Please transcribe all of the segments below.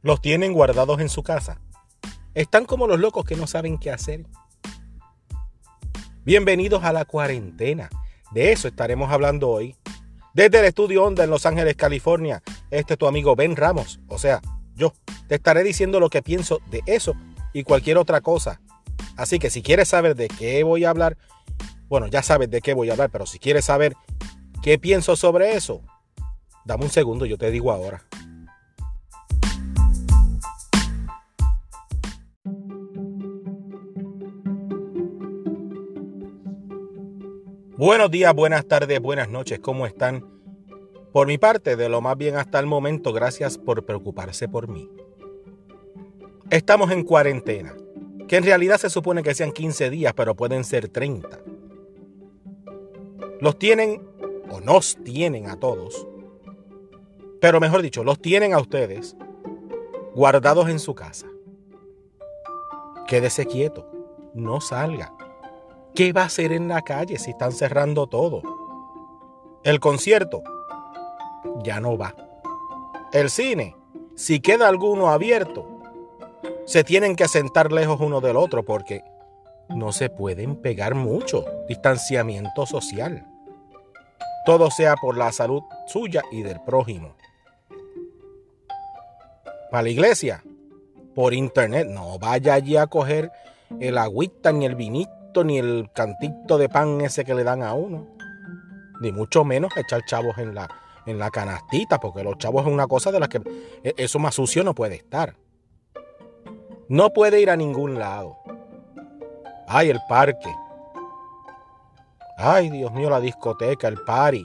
Los tienen guardados en su casa. Están como los locos que no saben qué hacer. Bienvenidos a la cuarentena. De eso estaremos hablando hoy. Desde el estudio Onda en Los Ángeles, California, este es tu amigo Ben Ramos. O sea, yo te estaré diciendo lo que pienso de eso y cualquier otra cosa. Así que si quieres saber de qué voy a hablar, bueno, ya sabes de qué voy a hablar, pero si quieres saber qué pienso sobre eso, dame un segundo, yo te digo ahora. Buenos días, buenas tardes, buenas noches, ¿cómo están? Por mi parte, de lo más bien hasta el momento, gracias por preocuparse por mí. Estamos en cuarentena, que en realidad se supone que sean 15 días, pero pueden ser 30. Los tienen, o nos tienen a todos, pero mejor dicho, los tienen a ustedes guardados en su casa. Quédese quieto, no salga ¿Qué va a hacer en la calle si están cerrando todo? El concierto ya no va. El cine, si queda alguno abierto, se tienen que sentar lejos uno del otro porque no se pueden pegar mucho. Distanciamiento social. Todo sea por la salud suya y del prójimo. Para la iglesia, por internet, no vaya allí a coger el agüita ni el vinito ni el cantito de pan ese que le dan a uno. Ni mucho menos echar chavos en la, en la canastita, porque los chavos es una cosa de las que e, eso más sucio no puede estar. No puede ir a ningún lado. Ay, el parque. Ay, Dios mío, la discoteca, el party.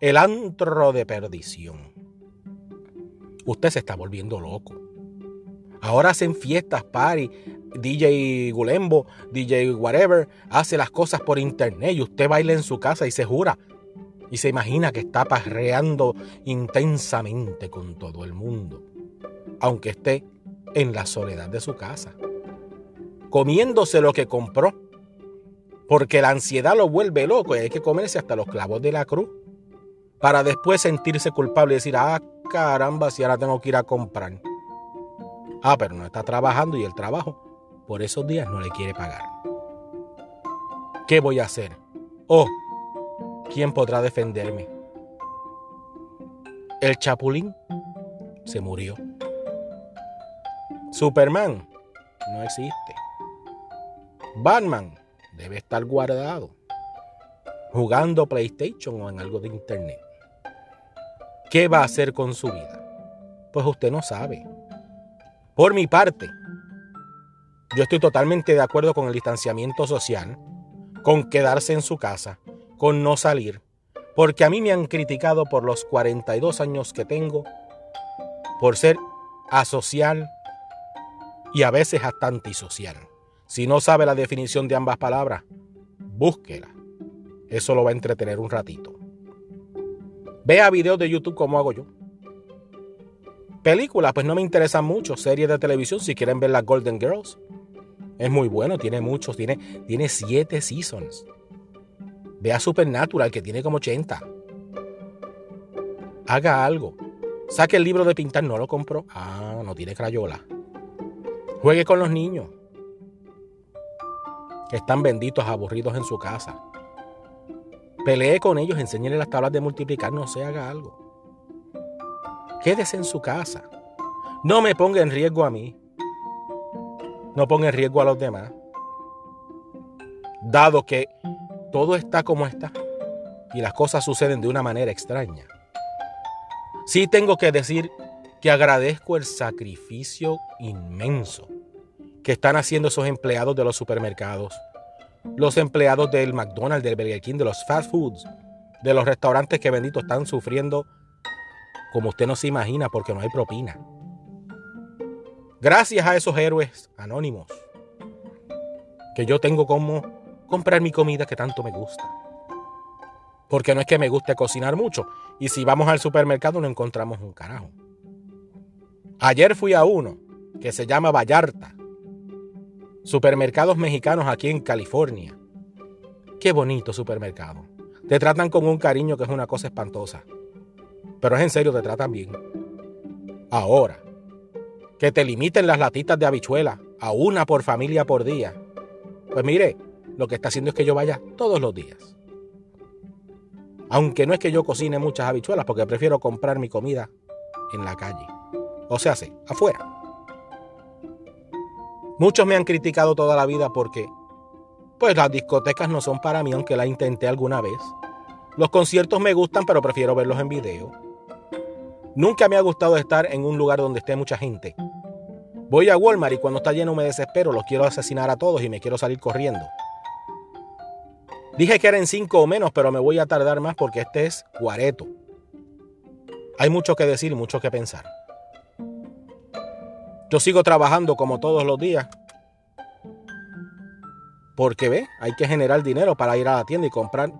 El antro de perdición. Usted se está volviendo loco. Ahora hacen fiestas, party, DJ Gulembo, DJ whatever, hace las cosas por internet y usted baila en su casa y se jura y se imagina que está parreando intensamente con todo el mundo, aunque esté en la soledad de su casa, comiéndose lo que compró, porque la ansiedad lo vuelve loco y hay que comerse hasta los clavos de la cruz, para después sentirse culpable y decir, ah, caramba, si ahora tengo que ir a comprar. Ah, pero no está trabajando y el trabajo por esos días no le quiere pagar. ¿Qué voy a hacer? Oh, ¿quién podrá defenderme? El chapulín se murió. Superman no existe. Batman debe estar guardado, jugando PlayStation o en algo de Internet. ¿Qué va a hacer con su vida? Pues usted no sabe. Por mi parte, yo estoy totalmente de acuerdo con el distanciamiento social, con quedarse en su casa, con no salir, porque a mí me han criticado por los 42 años que tengo, por ser asocial y a veces hasta antisocial. Si no sabe la definición de ambas palabras, búsquela. Eso lo va a entretener un ratito. Vea videos de YouTube como hago yo. Películas, pues no me interesan mucho. Series de televisión, si quieren ver las Golden Girls. Es muy bueno, tiene muchos, tiene, tiene siete seasons. Vea Supernatural, que tiene como 80. Haga algo. Saque el libro de pintar, no lo compró. Ah, no tiene crayola. Juegue con los niños. Que están benditos, aburridos en su casa. Pelee con ellos, enséñele las tablas de multiplicar, no se haga algo. Quédese en su casa. No me ponga en riesgo a mí no ponga en riesgo a los demás. Dado que todo está como está y las cosas suceden de una manera extraña. Sí tengo que decir que agradezco el sacrificio inmenso que están haciendo esos empleados de los supermercados, los empleados del McDonald's, del Burger King, de los fast foods, de los restaurantes que bendito están sufriendo como usted no se imagina porque no hay propina. Gracias a esos héroes anónimos que yo tengo como comprar mi comida que tanto me gusta. Porque no es que me guste cocinar mucho. Y si vamos al supermercado no encontramos un carajo. Ayer fui a uno que se llama Vallarta. Supermercados mexicanos aquí en California. Qué bonito supermercado. Te tratan con un cariño que es una cosa espantosa. Pero es en serio, te tratan bien. Ahora, que te limiten las latitas de habichuela a una por familia por día. Pues mire, lo que está haciendo es que yo vaya todos los días. Aunque no es que yo cocine muchas habichuelas, porque prefiero comprar mi comida en la calle. O sea, sí, afuera. Muchos me han criticado toda la vida porque, pues las discotecas no son para mí, aunque la intenté alguna vez. Los conciertos me gustan, pero prefiero verlos en video. Nunca me ha gustado estar en un lugar donde esté mucha gente. Voy a Walmart y cuando está lleno me desespero, los quiero asesinar a todos y me quiero salir corriendo. Dije que eran cinco o menos, pero me voy a tardar más porque este es Guareto. Hay mucho que decir mucho que pensar. Yo sigo trabajando como todos los días. Porque ve, hay que generar dinero para ir a la tienda y comprar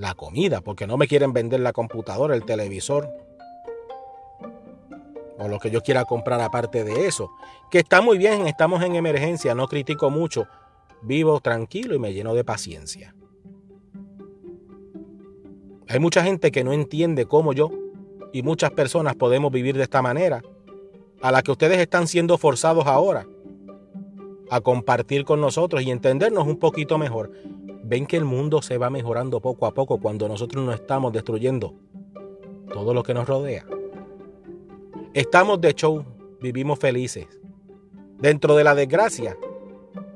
la comida, porque no me quieren vender la computadora, el televisor, o lo que yo quiera comprar aparte de eso. Que está muy bien, estamos en emergencia, no critico mucho, vivo tranquilo y me lleno de paciencia. Hay mucha gente que no entiende cómo yo y muchas personas podemos vivir de esta manera, a la que ustedes están siendo forzados ahora a compartir con nosotros y entendernos un poquito mejor ven que el mundo se va mejorando poco a poco cuando nosotros no estamos destruyendo todo lo que nos rodea. Estamos de show, vivimos felices. Dentro de la desgracia,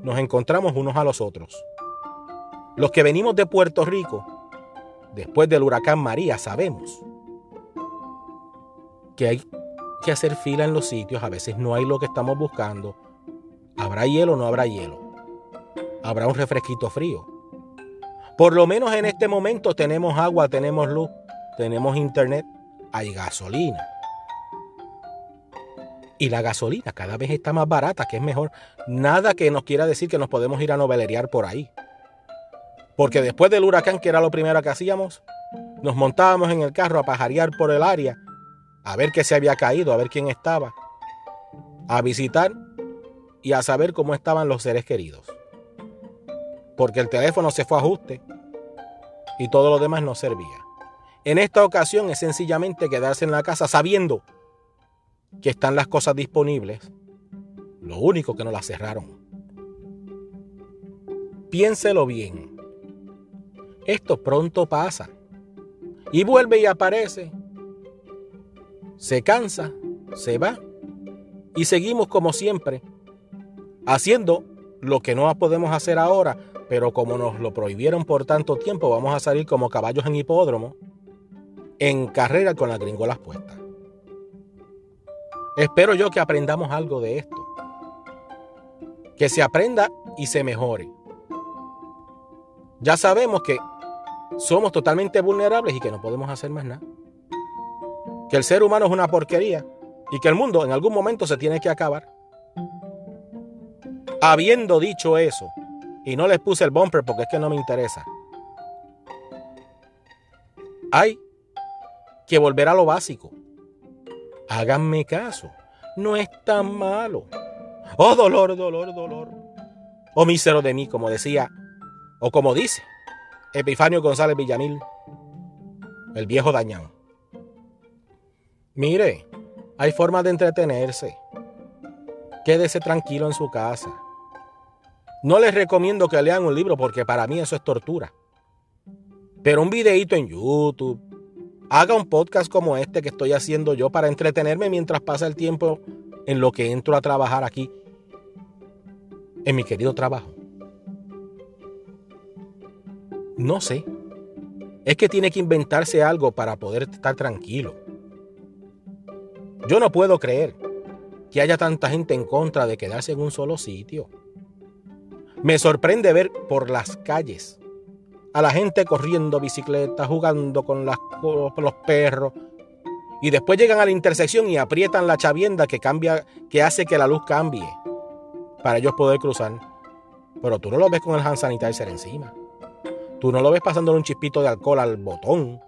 nos encontramos unos a los otros. Los que venimos de Puerto Rico, después del huracán María, sabemos que hay que hacer fila en los sitios, a veces no hay lo que estamos buscando. ¿Habrá hielo o no habrá hielo? ¿Habrá un refresquito frío? Por lo menos en este momento tenemos agua, tenemos luz, tenemos internet, hay gasolina. Y la gasolina cada vez está más barata, que es mejor. Nada que nos quiera decir que nos podemos ir a novelerear por ahí. Porque después del huracán, que era lo primero que hacíamos, nos montábamos en el carro a pajarear por el área, a ver qué se había caído, a ver quién estaba, a visitar y a saber cómo estaban los seres queridos porque el teléfono se fue a ajuste y todo lo demás no servía. En esta ocasión es sencillamente quedarse en la casa sabiendo que están las cosas disponibles. Lo único que no las cerraron. Piénselo bien. Esto pronto pasa. Y vuelve y aparece. Se cansa, se va. Y seguimos como siempre, haciendo lo que no podemos hacer ahora, pero como nos lo prohibieron por tanto tiempo, vamos a salir como caballos en hipódromo, en carrera con las gringolas puestas. Espero yo que aprendamos algo de esto. Que se aprenda y se mejore. Ya sabemos que somos totalmente vulnerables y que no podemos hacer más nada. Que el ser humano es una porquería y que el mundo en algún momento se tiene que acabar. Habiendo dicho eso, y no les puse el bumper porque es que no me interesa. Hay que volver a lo básico. Háganme caso. No es tan malo. Oh, dolor, dolor, dolor. Oh, mísero de mí, como decía, o como dice Epifanio González Villamil, el viejo dañado. Mire, hay formas de entretenerse. Quédese tranquilo en su casa. No les recomiendo que lean un libro porque para mí eso es tortura. Pero un videíto en YouTube, haga un podcast como este que estoy haciendo yo para entretenerme mientras pasa el tiempo en lo que entro a trabajar aquí, en mi querido trabajo. No sé. Es que tiene que inventarse algo para poder estar tranquilo. Yo no puedo creer que haya tanta gente en contra de quedarse en un solo sitio. Me sorprende ver por las calles a la gente corriendo bicicleta, jugando con, las, los perros. Y después llegan a la intersección y aprietan la chavienda que cambia, que hace que la luz cambie para ellos poder cruzar. Pero tú no lo ves con el hand sanitizer encima. Tú no lo ves pasándole un chispito de alcohol al botón.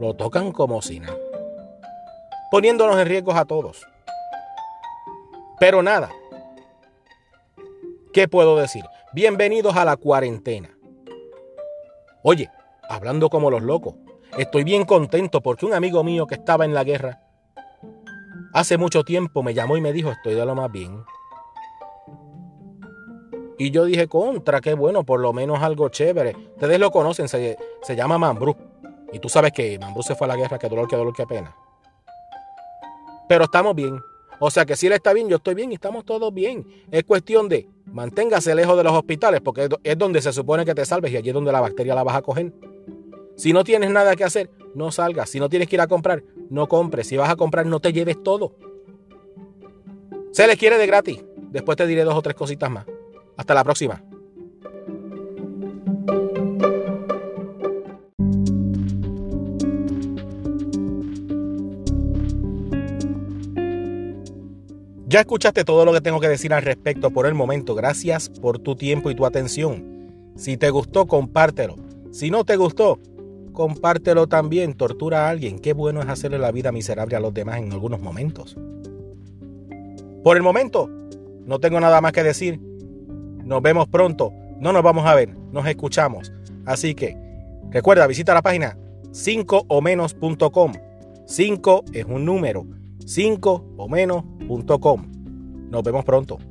Lo tocan como si nada. Poniéndonos en riesgo a todos. Pero nada, ¿Qué puedo decir? Bienvenidos a la cuarentena. Oye, hablando como los locos, estoy bien contento porque un amigo mío que estaba en la guerra hace mucho tiempo me llamó y me dijo, estoy de lo más bien. Y yo dije, contra, qué bueno, por lo menos algo chévere. Ustedes lo conocen, se, llama Mambrú. Y tú sabes que Mambrú se fue a la guerra, qué dolor, qué dolor, qué pena. Pero estamos bien. O sea que si él está bien, yo estoy bien y estamos todos bien. Es cuestión de manténgase lejos de los hospitales porque es donde se supone que te salves y allí es donde la bacteria la vas a coger. Si no tienes nada que hacer, no salgas. Si no tienes que ir a comprar, no compres. Si vas a comprar, no te lleves todo. Se les quiere de gratis. Después te diré dos o tres cositas más. Hasta la próxima. Ya escuchaste todo lo que tengo que decir al respecto por el momento. Gracias por tu tiempo y tu atención. Si te gustó, compártelo. Si no te gustó, compártelo también. Tortura a alguien. Qué bueno es hacerle la vida miserable a los demás en algunos momentos. Por el momento, no tengo nada más que decir. Nos vemos pronto. No nos vamos a ver, nos escuchamos. Así que recuerda, visita la página 5 o menos.com. 5 es un número 5 o menos.com. Nos vemos pronto.